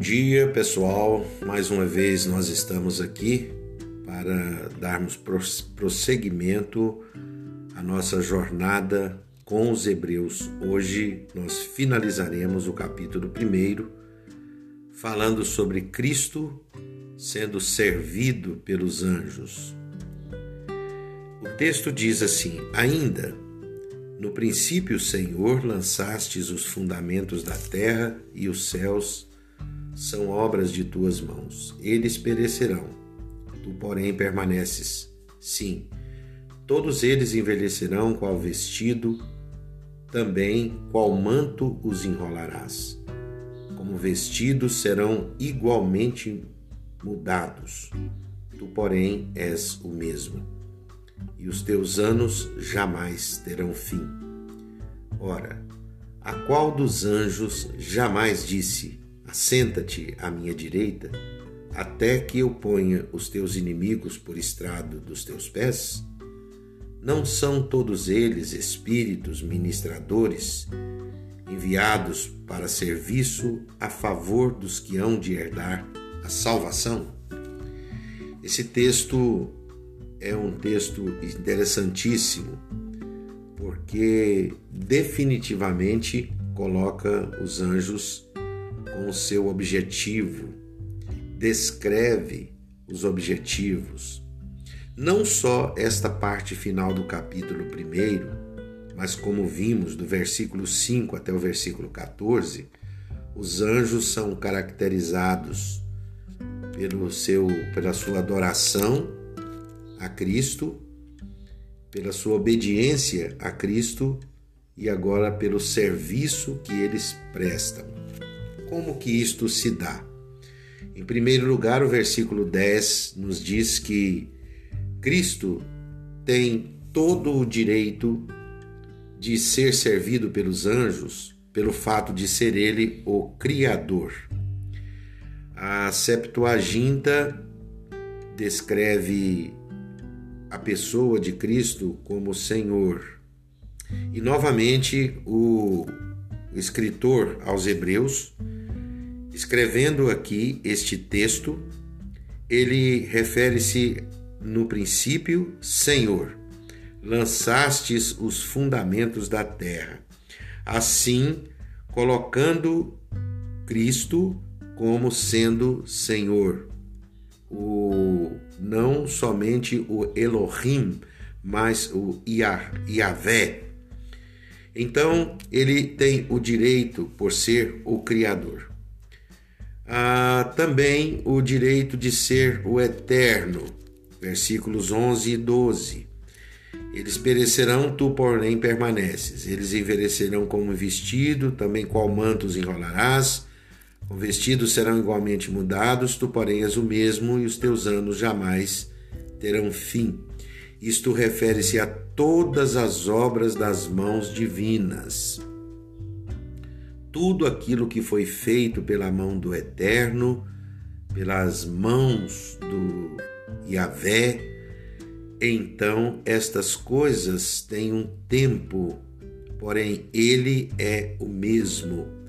dia, pessoal. Mais uma vez nós estamos aqui para darmos prosseguimento à nossa jornada com os Hebreus. Hoje nós finalizaremos o capítulo 1, falando sobre Cristo sendo servido pelos anjos. O texto diz assim: Ainda no princípio, Senhor, lançastes os fundamentos da terra e os céus são obras de tuas mãos. Eles perecerão, tu, porém, permaneces. Sim, todos eles envelhecerão qual vestido, também qual manto os enrolarás. Como vestidos serão igualmente mudados. Tu, porém, és o mesmo e os teus anos jamais terão fim. Ora, a qual dos anjos jamais disse: Assenta-te à minha direita, até que eu ponha os teus inimigos por estrado dos teus pés? Não são todos eles espíritos ministradores, enviados para serviço a favor dos que hão de herdar a salvação? Esse texto é um texto interessantíssimo, porque definitivamente coloca os anjos com o seu objetivo, descreve os objetivos. Não só esta parte final do capítulo 1, mas como vimos do versículo 5 até o versículo 14, os anjos são caracterizados pelo seu, pela sua adoração a Cristo, pela sua obediência a Cristo e agora pelo serviço que eles prestam. Como que isto se dá? Em primeiro lugar, o versículo 10 nos diz que Cristo tem todo o direito de ser servido pelos anjos pelo fato de ser ele o Criador. A Septuaginta descreve a pessoa de Cristo como Senhor. E novamente o escritor aos Hebreus, escrevendo aqui este texto, ele refere-se no princípio Senhor, lançastes os fundamentos da terra. Assim, colocando Cristo como sendo Senhor, o não somente o Elohim, mas o Yahvé. Então, ele tem o direito por ser o Criador. Ah, também o direito de ser o Eterno, versículos 11 e 12. Eles perecerão, tu, porém, permaneces. Eles envelhecerão como vestido, também qual manto os enrolarás os vestidos serão igualmente mudados, tu, porém, és o mesmo, e os teus anos jamais terão fim. Isto refere-se a todas as obras das mãos divinas. Tudo aquilo que foi feito pela mão do Eterno, pelas mãos do Yahvé, então estas coisas têm um tempo, porém ele é o mesmo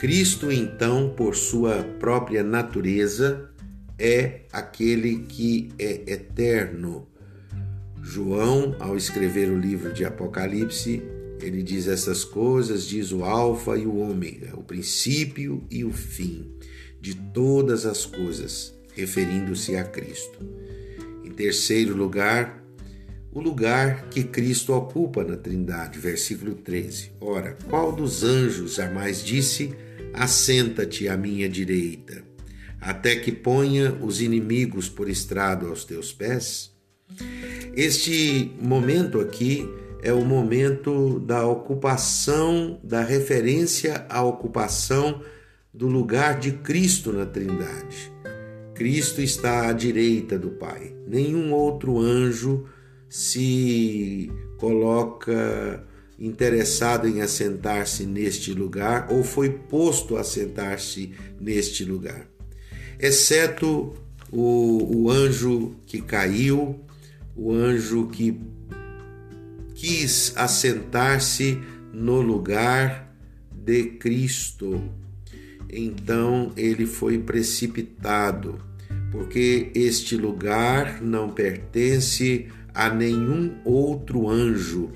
Cristo, então, por sua própria natureza, é aquele que é eterno. João, ao escrever o livro de Apocalipse, ele diz essas coisas, diz o Alfa e o Ômega, o princípio e o fim de todas as coisas, referindo-se a Cristo. Em terceiro lugar, o lugar que Cristo ocupa na Trindade, versículo 13. Ora, qual dos anjos jamais disse: Assenta-te à minha direita, até que ponha os inimigos por estrado aos teus pés? Este momento aqui é o momento da ocupação, da referência à ocupação do lugar de Cristo na Trindade. Cristo está à direita do Pai. Nenhum outro anjo se coloca interessado em assentar-se neste lugar ou foi posto a assentar-se neste lugar, exceto o, o anjo que caiu, o anjo que quis assentar-se no lugar de Cristo. então ele foi precipitado, porque este lugar não pertence a nenhum outro anjo,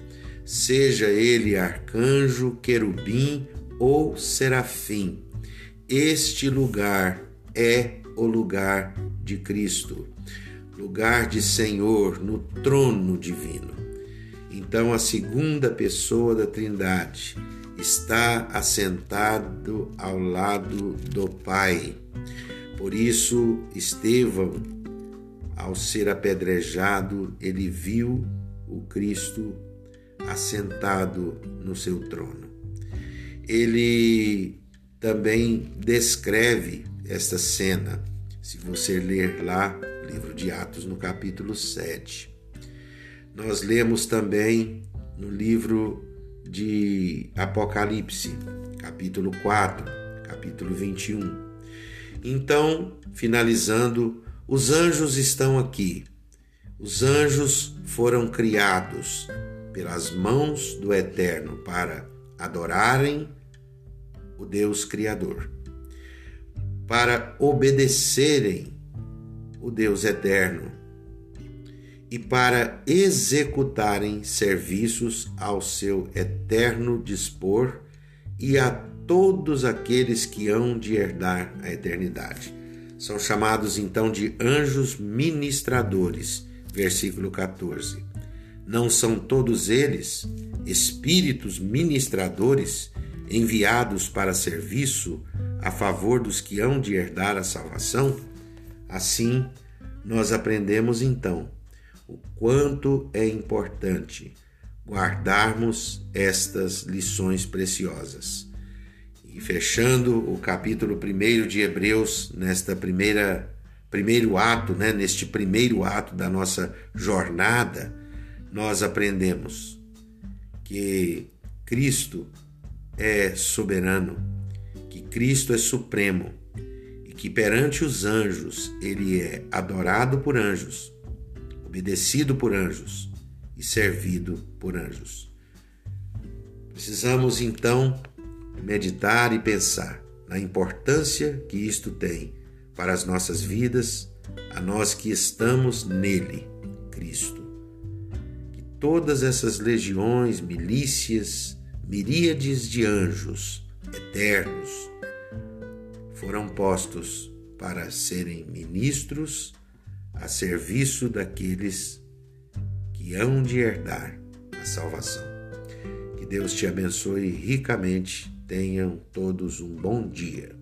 seja ele arcanjo, querubim ou serafim. Este lugar é o lugar de Cristo, lugar de Senhor no trono divino. Então, a segunda pessoa da Trindade está assentado ao lado do Pai. Por isso, Estevão, ao ser apedrejado, ele viu o Cristo assentado no seu trono. Ele também descreve esta cena, se você ler lá, livro de Atos, no capítulo 7. Nós lemos também no livro de Apocalipse, capítulo 4, capítulo 21. Então, finalizando, os anjos estão aqui. Os anjos foram criados pelas mãos do Eterno para adorarem o Deus Criador, para obedecerem o Deus Eterno e para executarem serviços ao seu eterno dispor e a todos aqueles que hão de herdar a eternidade. São chamados então de anjos ministradores, versículo 14. Não são todos eles espíritos ministradores enviados para serviço a favor dos que hão de herdar a salvação? Assim, nós aprendemos então o quanto é importante guardarmos estas lições preciosas. E fechando o capítulo 1 de Hebreus, nesta primeira primeiro ato, né, neste primeiro ato da nossa jornada, nós aprendemos que Cristo é soberano, que Cristo é supremo e que perante os anjos ele é adorado por anjos obedecido por anjos e servido por anjos. Precisamos então meditar e pensar na importância que isto tem para as nossas vidas, a nós que estamos nele, Cristo. Que todas essas legiões, milícias, miríades de anjos eternos foram postos para serem ministros a serviço daqueles que hão de herdar a salvação. Que Deus te abençoe ricamente. Tenham todos um bom dia.